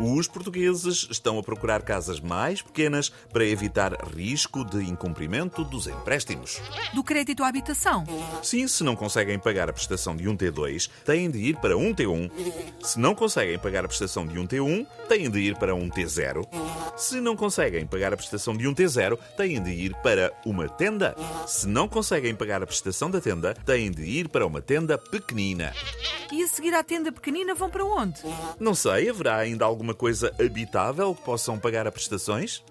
Os portugueses estão a procurar casas mais pequenas para evitar risco de incumprimento dos empréstimos. Do crédito à habitação. Sim, se não conseguem pagar a prestação de um T2, têm de ir para um T1. Se não conseguem pagar a prestação de um T1, têm de ir para um T0. Se não conseguem pagar a prestação de um T0, têm de ir para uma tenda. Se não conseguem pagar a prestação da tenda, têm de ir para uma tenda pequenina. E a seguir à tenda pequenina vão para onde? Não sei, haverá ainda alguma coisa habitável que possam pagar a prestações?